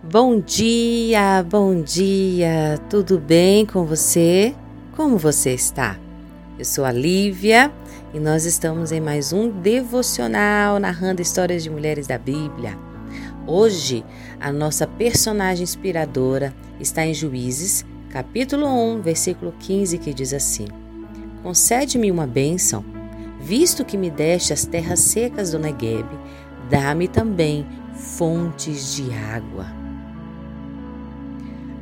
Bom dia, bom dia, tudo bem com você? Como você está? Eu sou a Lívia e nós estamos em mais um devocional narrando histórias de mulheres da Bíblia. Hoje, a nossa personagem inspiradora está em Juízes, capítulo 1, versículo 15, que diz assim: Concede-me uma bênção, visto que me deste as terras secas do Negueb, dá-me também fontes de água.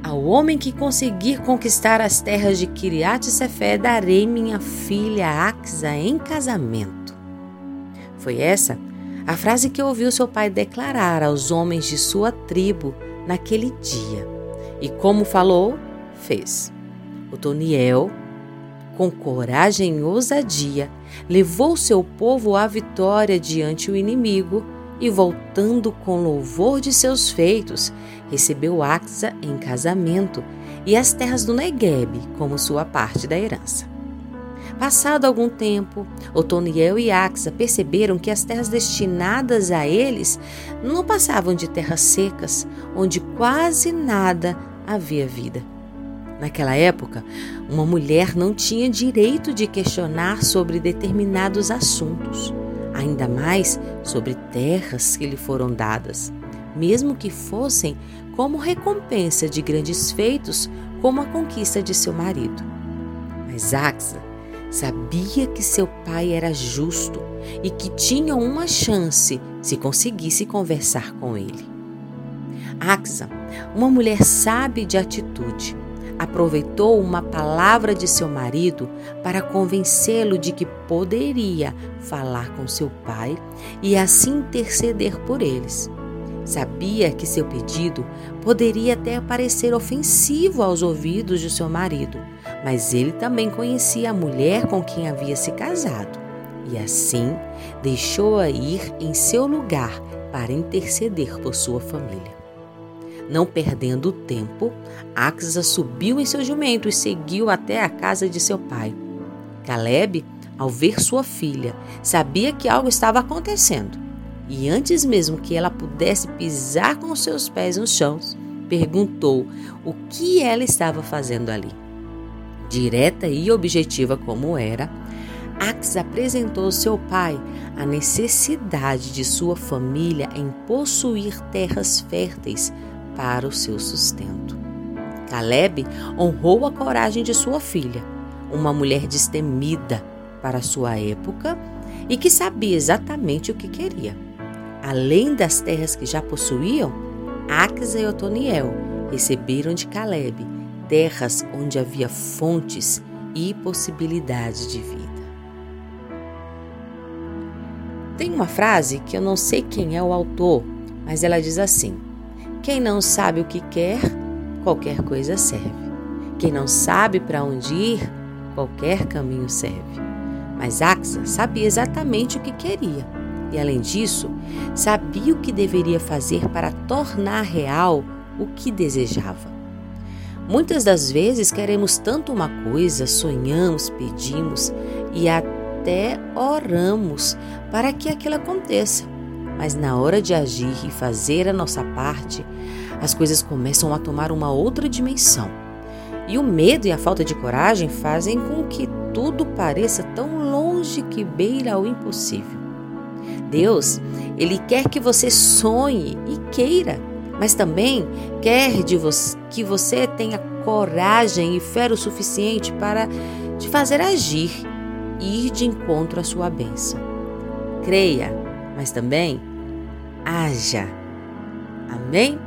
Ao homem que conseguir conquistar as terras de Kiriat Sefé, darei minha filha Axa em casamento. Foi essa a frase que ouviu seu pai declarar aos homens de sua tribo naquele dia. E como falou, fez. Otoniel, com coragem e ousadia, levou seu povo à vitória diante o inimigo e, voltando com louvor de seus feitos, recebeu Axa em casamento e as terras do Negueb como sua parte da herança. Passado algum tempo, Otoniel e Axa perceberam que as terras destinadas a eles não passavam de terras secas, onde quase nada havia vida. Naquela época, uma mulher não tinha direito de questionar sobre determinados assuntos ainda mais sobre terras que lhe foram dadas, mesmo que fossem como recompensa de grandes feitos, como a conquista de seu marido. Mas Axa sabia que seu pai era justo e que tinha uma chance se conseguisse conversar com ele. Axa, uma mulher sábia de atitude, aproveitou uma palavra de seu marido para convencê-lo de que poderia falar com seu pai e assim interceder por eles. Sabia que seu pedido poderia até parecer ofensivo aos ouvidos de seu marido, mas ele também conhecia a mulher com quem havia se casado e assim deixou-a ir em seu lugar para interceder por sua família. Não perdendo tempo, Axa subiu em seu jumento e seguiu até a casa de seu pai. Caleb, ao ver sua filha, sabia que algo estava acontecendo. E antes mesmo que ela pudesse pisar com seus pés no chão, perguntou o que ela estava fazendo ali. Direta e objetiva como era, Ax apresentou ao seu pai a necessidade de sua família em possuir terras férteis para o seu sustento. Caleb honrou a coragem de sua filha, uma mulher destemida para sua época e que sabia exatamente o que queria. Além das terras que já possuíam, Axa e Otoniel receberam de Caleb terras onde havia fontes e possibilidade de vida. Tem uma frase que eu não sei quem é o autor, mas ela diz assim: quem não sabe o que quer, qualquer coisa serve. Quem não sabe para onde ir, qualquer caminho serve. Mas Axa sabia exatamente o que queria e, além disso, sabia o que deveria fazer para tornar real o que desejava. Muitas das vezes queremos tanto uma coisa, sonhamos, pedimos e até oramos para que aquilo aconteça mas na hora de agir e fazer a nossa parte, as coisas começam a tomar uma outra dimensão. E o medo e a falta de coragem fazem com que tudo pareça tão longe que beira ao impossível. Deus, ele quer que você sonhe e queira, mas também quer de você, que você tenha coragem e fé o suficiente para te fazer agir e ir de encontro à sua bênção. Creia mas também haja. Amém?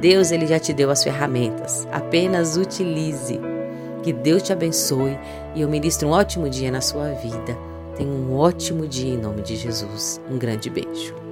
Deus ele já te deu as ferramentas, apenas utilize. Que Deus te abençoe e eu ministro um ótimo dia na sua vida. Tenha um ótimo dia em nome de Jesus. Um grande beijo.